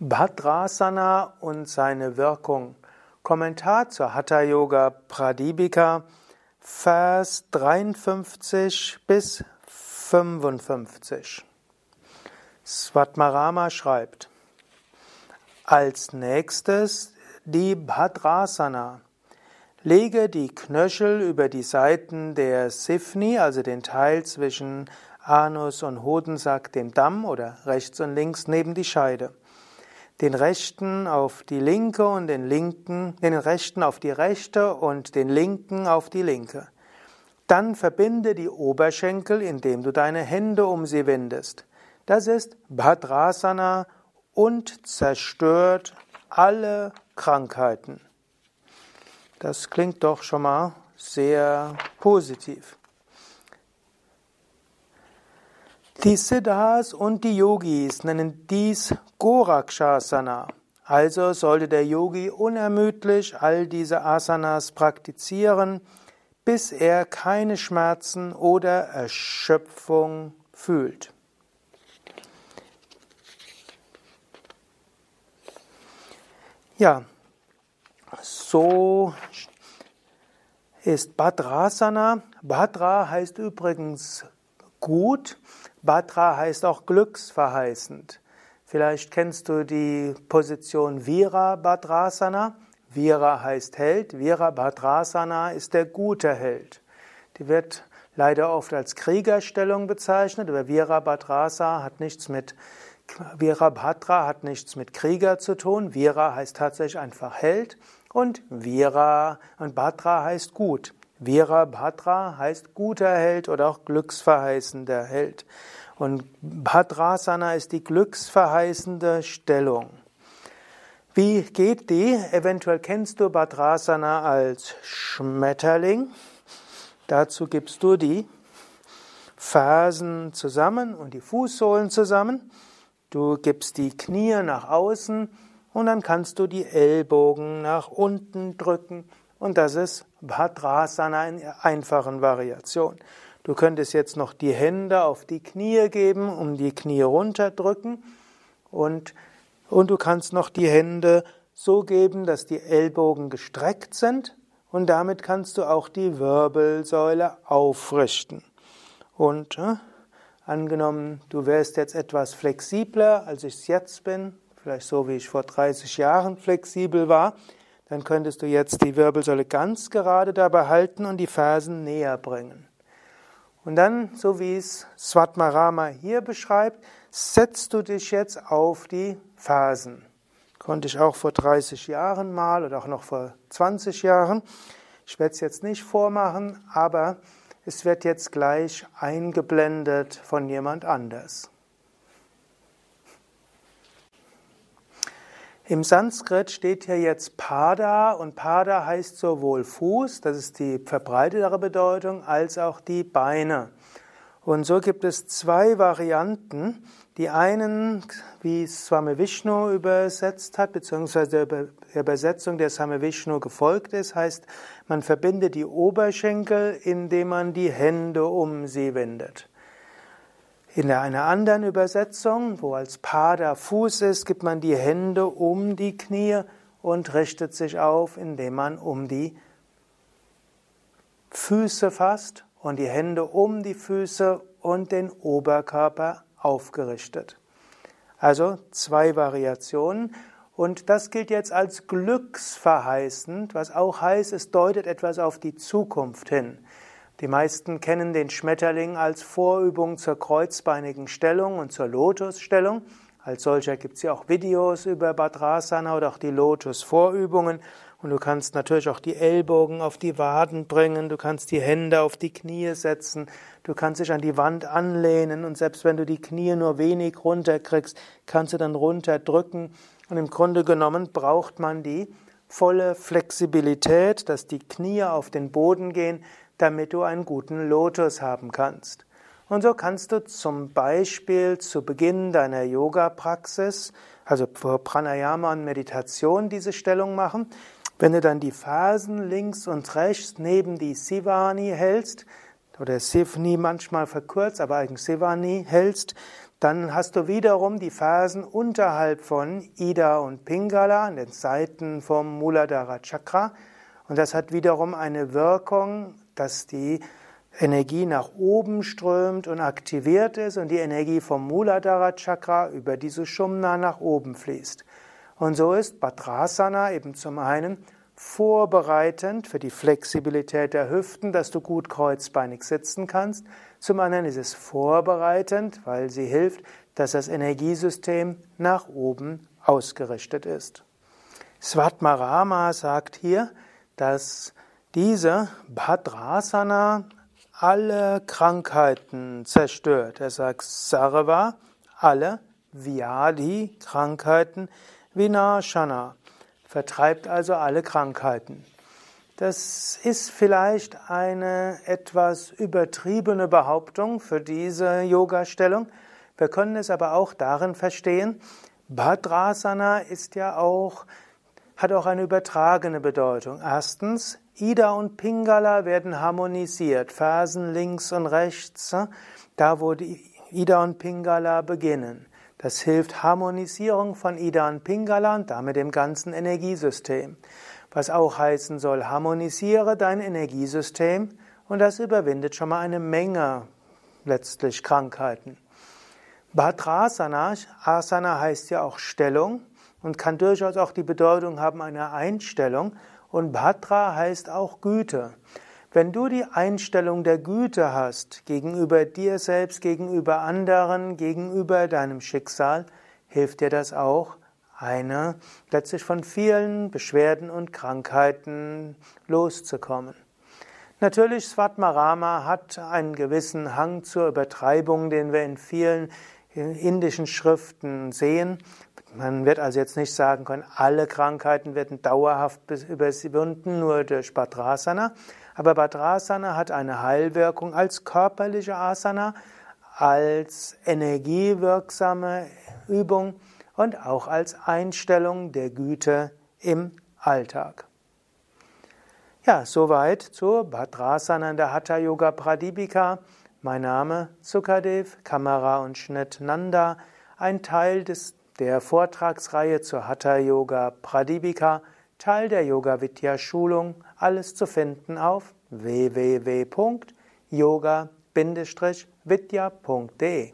Bhadrasana und seine Wirkung. Kommentar zur Hatha Yoga Pradipika, Vers 53 bis 55. Svatmarama schreibt, als nächstes die Bhadrasana. Lege die Knöchel über die Seiten der Sifni, also den Teil zwischen Anus und Hodensack, dem Damm oder rechts und links neben die Scheide den rechten auf die linke und den linken, den rechten auf die rechte und den linken auf die linke. Dann verbinde die Oberschenkel, indem du deine Hände um sie windest. Das ist Bhadrasana und zerstört alle Krankheiten. Das klingt doch schon mal sehr positiv. Die Siddhas und die Yogis nennen dies Gorakshasana. Also sollte der Yogi unermüdlich all diese Asanas praktizieren, bis er keine Schmerzen oder Erschöpfung fühlt. Ja, so ist Bhadrasana. Bhadra heißt übrigens gut. Bhadra heißt auch glücksverheißend. Vielleicht kennst du die Position Vira Bhadrasana. Vira heißt Held. Vira Bhadrasana ist der gute Held. Die wird leider oft als Kriegerstellung bezeichnet, aber Vira Bhadrasana hat nichts mit Vira Bhadra hat nichts mit Krieger zu tun. Vira heißt tatsächlich einfach Held und Vira und Bhadra heißt gut. Virabhadra heißt guter Held oder auch glücksverheißender Held. Und Bhadrasana ist die glücksverheißende Stellung. Wie geht die? Eventuell kennst du Bhadrasana als Schmetterling. Dazu gibst du die Fersen zusammen und die Fußsohlen zusammen. Du gibst die Knie nach außen und dann kannst du die Ellbogen nach unten drücken und das ist Bhadrasana in einfachen Variation. Du könntest jetzt noch die Hände auf die Knie geben, um die Knie runterdrücken und, und du kannst noch die Hände so geben, dass die Ellbogen gestreckt sind und damit kannst du auch die Wirbelsäule aufrichten. Und äh, angenommen, du wärst jetzt etwas flexibler, als ich es jetzt bin, vielleicht so wie ich vor 30 Jahren flexibel war, dann könntest du jetzt die Wirbelsäule ganz gerade dabei halten und die Fersen näher bringen. Und dann, so wie es Swatmarama hier beschreibt, setzt du dich jetzt auf die Fersen. Konnte ich auch vor 30 Jahren mal oder auch noch vor 20 Jahren. Ich werde es jetzt nicht vormachen, aber es wird jetzt gleich eingeblendet von jemand anders. Im Sanskrit steht hier jetzt Pada und Pada heißt sowohl Fuß, das ist die verbreitetere Bedeutung, als auch die Beine. Und so gibt es zwei Varianten. Die einen, wie Swami Vishnu übersetzt hat, beziehungsweise der Übersetzung der Swami Vishnu gefolgt ist, heißt, man verbindet die Oberschenkel, indem man die Hände um sie wendet. In einer anderen Übersetzung, wo als Pada Fuß ist, gibt man die Hände um die Knie und richtet sich auf, indem man um die Füße fasst und die Hände um die Füße und den Oberkörper aufgerichtet. Also zwei Variationen. Und das gilt jetzt als glücksverheißend, was auch heißt, es deutet etwas auf die Zukunft hin. Die meisten kennen den Schmetterling als Vorübung zur kreuzbeinigen Stellung und zur Lotusstellung. Als solcher gibt es ja auch Videos über Badrasana oder auch die Lotus-Vorübungen. Und du kannst natürlich auch die Ellbogen auf die Waden bringen, du kannst die Hände auf die Knie setzen, du kannst dich an die Wand anlehnen und selbst wenn du die Knie nur wenig runterkriegst, kannst du dann runterdrücken. Und im Grunde genommen braucht man die volle Flexibilität, dass die Knie auf den Boden gehen, damit du einen guten Lotus haben kannst. Und so kannst du zum Beispiel zu Beginn deiner Yoga-Praxis, also vor Pranayama und Meditation, diese Stellung machen. Wenn du dann die Fersen links und rechts neben die Sivani hältst, oder Sivni manchmal verkürzt, aber eigentlich Sivani hältst, dann hast du wiederum die Phasen unterhalb von Ida und Pingala an den Seiten vom Muladhara Chakra. Und das hat wiederum eine Wirkung, dass die Energie nach oben strömt und aktiviert ist und die Energie vom Muladhara Chakra über diese Shumna nach oben fließt. Und so ist Badrasana eben zum einen vorbereitend für die Flexibilität der Hüften, dass du gut kreuzbeinig sitzen kannst. Zum anderen ist es vorbereitend, weil sie hilft, dass das Energiesystem nach oben ausgerichtet ist. Svatmarama sagt hier, dass diese Bhadrasana alle Krankheiten zerstört. Er sagt Sarva, alle Vyadhi, Krankheiten, Vinashana vertreibt also alle Krankheiten. Das ist vielleicht eine etwas übertriebene Behauptung für diese Yoga-Stellung. Wir können es aber auch darin verstehen, Bhadrasana ist ja auch, hat auch eine übertragene Bedeutung. Erstens, Ida und Pingala werden harmonisiert, Fersen links und rechts, da wo die Ida und Pingala beginnen. Das hilft Harmonisierung von Ida und Pingala und damit dem ganzen Energiesystem. Was auch heißen soll, harmonisiere dein Energiesystem und das überwindet schon mal eine Menge letztlich Krankheiten. Bhadrasana, Asana heißt ja auch Stellung und kann durchaus auch die Bedeutung haben einer Einstellung und Bhadra heißt auch Güte. Wenn du die Einstellung der Güte hast gegenüber dir selbst, gegenüber anderen, gegenüber deinem Schicksal, hilft dir das auch, eine letztlich von vielen Beschwerden und Krankheiten loszukommen. Natürlich, Svatmarama hat einen gewissen Hang zur Übertreibung, den wir in vielen indischen Schriften sehen. Man wird also jetzt nicht sagen können, alle Krankheiten werden dauerhaft überwunden nur durch Bhadrasana. Aber Bhadrasana hat eine Heilwirkung als körperliche Asana, als energiewirksame Übung und auch als Einstellung der Güte im Alltag. Ja, soweit zu Bhadrasana in der Hatha Yoga Pradipika. Mein Name Sukadev, Kamera und Schnitt Nanda, ein Teil des, der Vortragsreihe zur Hatha Yoga Pradipika. Teil der Yoga Vidya Schulung, alles zu finden auf www.yoga-vidya.de